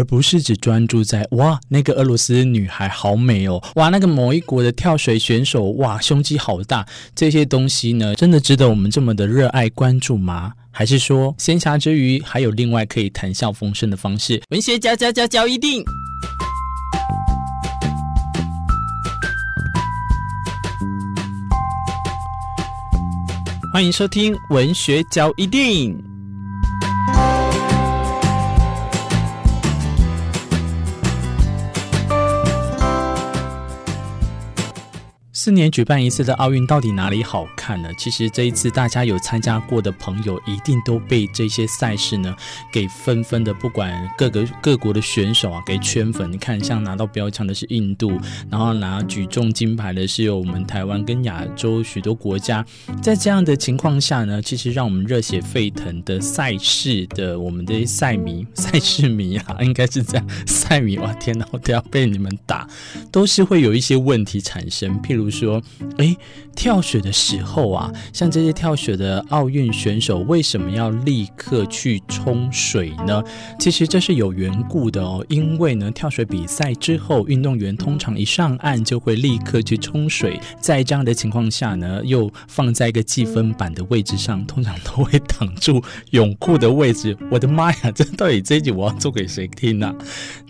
而不是只专注在哇，那个俄罗斯女孩好美哦，哇，那个某一国的跳水选手哇，胸肌好大，这些东西呢，真的值得我们这么的热爱关注吗？还是说闲暇之余还有另外可以谈笑风生的方式？文学嚼嚼嚼嚼一定。欢迎收听文学交一定。四年举办一次的奥运到底哪里好看呢？其实这一次大家有参加过的朋友，一定都被这些赛事呢给纷纷的，不管各个各国的选手啊，给圈粉。你看，像拿到标枪的是印度，然后拿举重金牌的是有我们台湾跟亚洲许多国家。在这样的情况下呢，其实让我们热血沸腾的赛事的我们的赛迷、赛事迷啊，应该是这样，赛迷哇，天哪，我都要被你们打，都是会有一些问题产生，譬如。说，诶，跳水的时候啊，像这些跳水的奥运选手，为什么要立刻去冲水呢？其实这是有缘故的哦，因为呢，跳水比赛之后，运动员通常一上岸就会立刻去冲水，在这样的情况下呢，又放在一个计分板的位置上，通常都会挡住泳裤的位置。我的妈呀，这到底这一集我要做给谁听呢？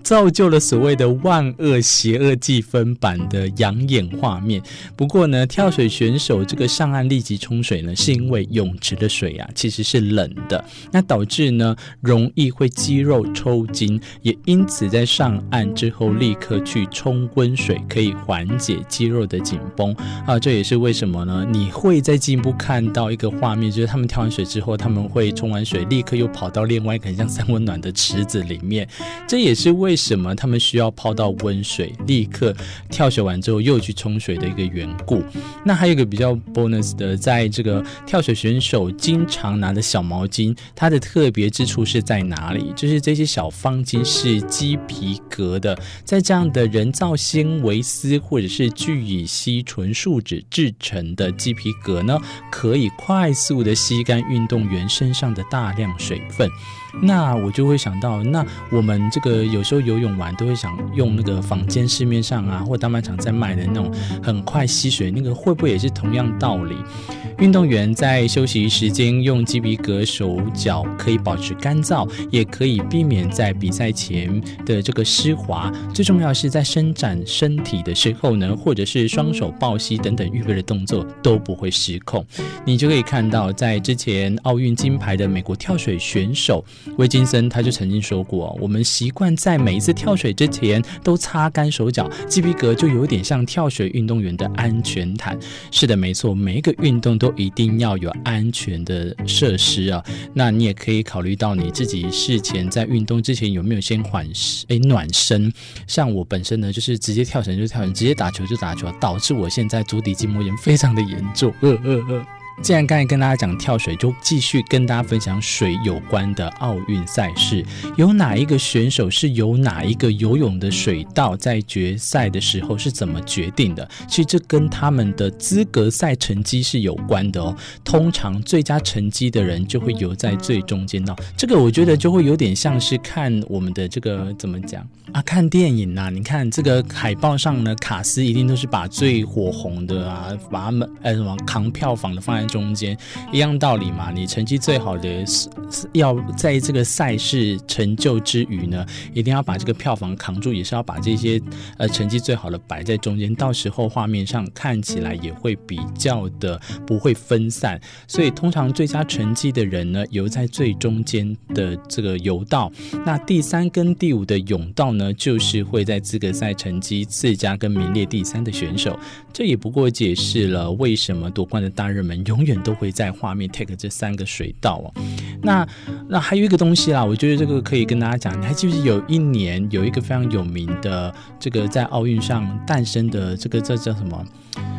造就了所谓的万恶邪恶计分板的养眼画面。不过呢，跳水选手这个上岸立即冲水呢，是因为泳池的水啊其实是冷的，那导致呢容易会肌肉抽筋，也因此在上岸之后立刻去冲温水，可以缓解肌肉的紧绷啊。这也是为什么呢？你会在进一步看到一个画面，就是他们跳完水之后，他们会冲完水，立刻又跑到另外一个像三温暖的池子里面。这也是为什么他们需要泡到温水，立刻跳水完之后又去冲水的一个缘故，那还有一个比较 bonus 的，在这个跳水选手经常拿的小毛巾，它的特别之处是在哪里？就是这些小方巾是鸡皮革的，在这样的人造纤维丝或者是聚乙烯纯树脂制成的鸡皮革呢，可以快速的吸干运动员身上的大量水分。那我就会想到，那我们这个有时候游泳完都会想用那个坊间市面上啊，或大卖场在卖的那种很快吸水那个，会不会也是同样道理？运动员在休息时间用鸡皮革手脚可以保持干燥，也可以避免在比赛前的这个湿滑。最重要是在伸展身体的时候呢，或者是双手抱膝等等预备的动作都不会失控。你就可以看到，在之前奥运金牌的美国跳水选手。威金森他就曾经说过：“我们习惯在每一次跳水之前都擦干手脚，鸡皮革就有点像跳水运动员的安全毯。”是的，没错，每一个运动都一定要有安全的设施啊。那你也可以考虑到你自己事前在运动之前有没有先缓诶暖身。像我本身呢，就是直接跳绳就跳绳，直接打球就打球，导致我现在足底筋膜炎非常的严重。呃呃呃。既然刚才跟大家讲跳水，就继续跟大家分享水有关的奥运赛事。有哪一个选手是由哪一个游泳的水道在决赛的时候是怎么决定的？其实这跟他们的资格赛成绩是有关的哦。通常最佳成绩的人就会游在最中间道。这个我觉得就会有点像是看我们的这个怎么讲啊？看电影呐、你看这个海报上呢，卡斯一定都是把最火红的啊，把他们呃什么扛票房的放在。中间一样道理嘛，你成绩最好的要在这个赛事成就之余呢，一定要把这个票房扛住，也是要把这些呃成绩最好的摆在中间，到时候画面上看起来也会比较的不会分散。所以通常最佳成绩的人呢，游在最中间的这个游道，那第三跟第五的泳道呢，就是会在资格赛成绩次佳跟名列第三的选手。这也不过解释了为什么夺冠的大热门永永远都会在画面 take 这三个水道哦。那那还有一个东西啦，我觉得这个可以跟大家讲。你还记不记得有一年有一个非常有名的这个在奥运上诞生的这个这叫什么？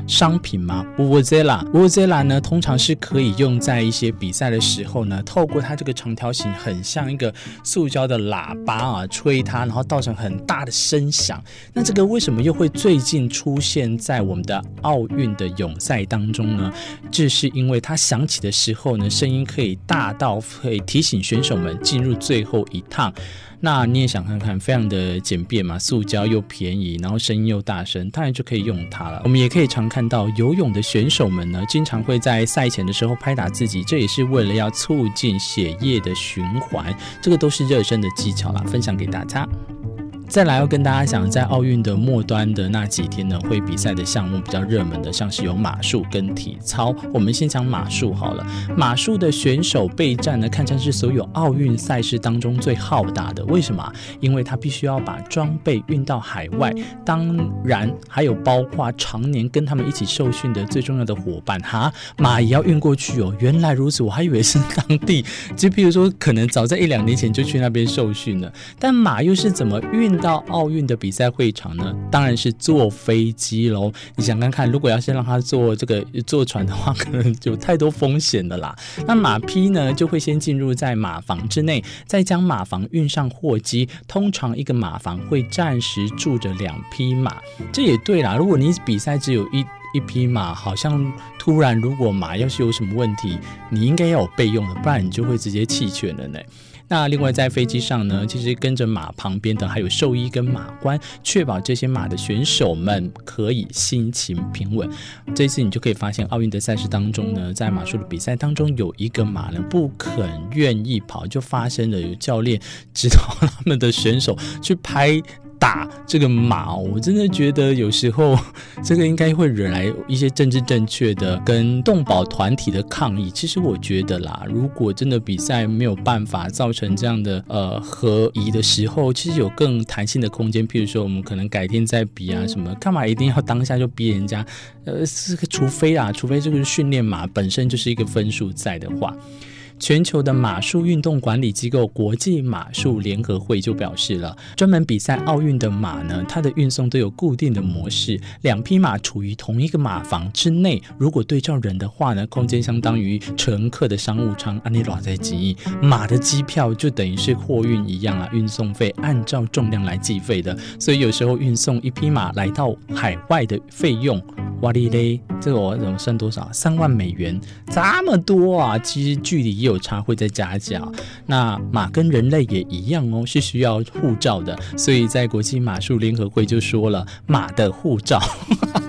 商品吗？Vuvuzela，Vuvuzela 呢，通常是可以用在一些比赛的时候呢，透过它这个长条形，很像一个塑胶的喇叭啊，吹它，然后造成很大的声响。那这个为什么又会最近出现在我们的奥运的泳赛当中呢？这是因为它响起的时候呢，声音可以大到可以提醒选手们进入最后一趟。那你也想看看，非常的简便嘛，塑胶又便宜，然后声音又大声，当然就可以用它了。我们也可以常看到游泳的选手们呢，经常会在赛前的时候拍打自己，这也是为了要促进血液的循环，这个都是热身的技巧啦，分享给大家。再来要跟大家讲，在奥运的末端的那几天呢，会比赛的项目比较热门的，像是有马术跟体操。我们先讲马术好了。马术的选手备战呢，堪称是所有奥运赛事当中最浩大的。为什么？因为他必须要把装备运到海外，当然还有包括常年跟他们一起受训的最重要的伙伴哈，马也要运过去哦。原来如此，我还以为是当地，就譬如说可能早在一两年前就去那边受训了。但马又是怎么运到奥运的比赛会场呢？当然是坐飞机喽。你想看看，如果要是让他坐这个坐船的话，可能就太多风险的啦。那马匹呢，就会先进入在马房之内，再将马房运上货机。通常一个马房会暂时住着两匹马。这也对啦，如果你比赛只有一一匹马，好像突然如果马要是有什么问题，你应该要有备用的，不然你就会直接弃权了呢。那另外在飞机上呢，其实跟着马旁边的还有兽医跟马官，确保这些马的选手们可以心情平稳。这次你就可以发现，奥运的赛事当中呢，在马术的比赛当中，有一个马呢不肯愿意跑，就发生了有教练指导 他们的选手去拍。打这个马，我真的觉得有时候 这个应该会惹来一些政治正确的跟动保团体的抗议。其实我觉得啦，如果真的比赛没有办法造成这样的呃合宜的时候，其实有更弹性的空间。譬如说，我们可能改天再比啊什么，干嘛一定要当下就逼人家？呃，这个除非啊，除非这个训练马本身就是一个分数在的话。全球的马术运动管理机构国际马术联合会就表示了，专门比赛奥运的马呢，它的运送都有固定的模式，两匹马处于同一个马房之内。如果对照人的话呢，空间相当于乘客的商务舱。安尼拉在记忆，马的机票就等于是货运一样啊，运送费按照重量来计费的。所以有时候运送一匹马来到海外的费用，哇哩嘞，这个我怎么算多少？三万美元，这么多啊！其实距离也有。差会再加价，那马跟人类也一样哦，是需要护照的，所以在国际马术联合会就说了，马的护照，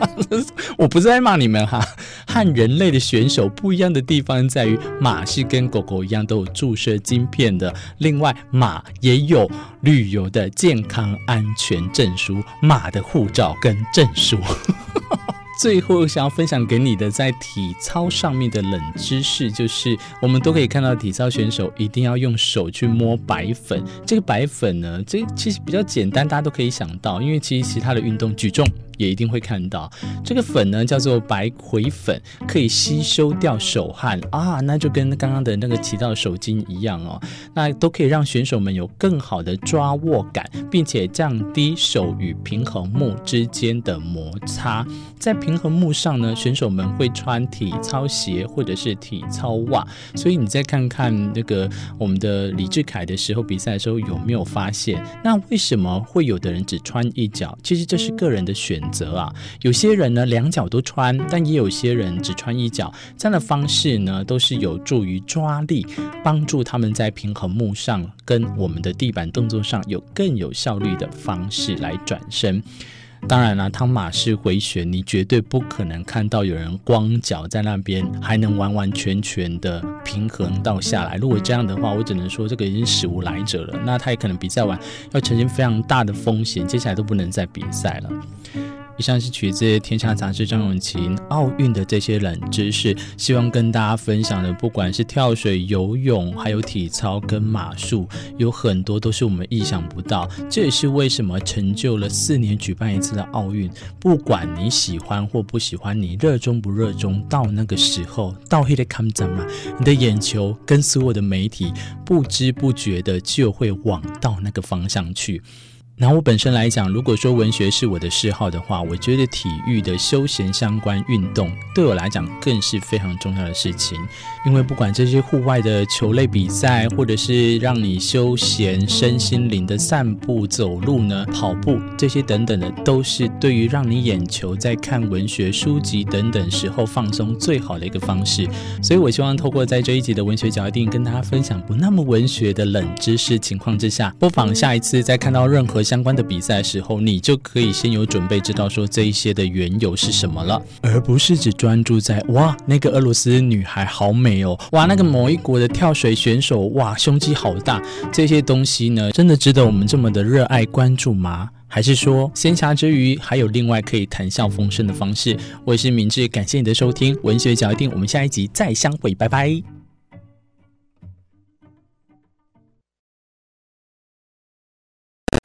我不是在骂你们哈，和人类的选手不一样的地方在于，马是跟狗狗一样都有注射晶片的，另外马也有旅游的健康安全证书，马的护照跟证书。最后想要分享给你的，在体操上面的冷知识，就是我们都可以看到体操选手一定要用手去摸白粉。这个白粉呢，这其实比较简单，大家都可以想到，因为其实其他的运动举重。也一定会看到这个粉呢，叫做白葵粉，可以吸收掉手汗啊，那就跟刚刚的那个提到的手巾一样哦，那都可以让选手们有更好的抓握感，并且降低手与平衡木之间的摩擦。在平衡木上呢，选手们会穿体操鞋或者是体操袜，所以你再看看那个我们的李志凯的时候比赛的时候有没有发现？那为什么会有的人只穿一脚？其实这是个人的选择。择啊，有些人呢两脚都穿，但也有些人只穿一脚。这样的方式呢，都是有助于抓力，帮助他们在平衡木上跟我们的地板动作上有更有效率的方式来转身。当然了，汤马式回旋，你绝对不可能看到有人光脚在那边还能完完全全的平衡到下来。如果这样的话，我只能说这个已经史无来者了。那他也可能比赛完要承担非常大的风险，接下来都不能再比赛了。像是取自《天下杂志》张永琴奥运的这些冷知识，希望跟大家分享的，不管是跳水、游泳，还有体操跟马术，有很多都是我们意想不到。这也是为什么成就了四年举办一次的奥运，不管你喜欢或不喜欢，你热衷不热衷，到那个时候，到黑的看展嘛，你的眼球跟所有的媒体不知不觉的就会往到那个方向去。拿我本身来讲，如果说文学是我的嗜好的话，我觉得体育的休闲相关运动对我来讲更是非常重要的事情。因为不管这些户外的球类比赛，或者是让你休闲身心灵的散步、走路呢、跑步这些等等的，都是对于让你眼球在看文学书籍等等时候放松最好的一个方式。所以我希望透过在这一集的文学脚定跟大家分享不那么文学的冷知识情况之下，不妨下一次再看到任何。相关的比赛的时候，你就可以先有准备，知道说这一些的缘由是什么了，而不是只专注在哇，那个俄罗斯女孩好美哦，哇，那个某一国的跳水选手哇，胸肌好大，这些东西呢，真的值得我们这么的热爱关注吗？还是说闲暇之余还有另外可以谈笑风生的方式？我是明志，感谢你的收听，文学脚印，我们下一集再相会，拜拜。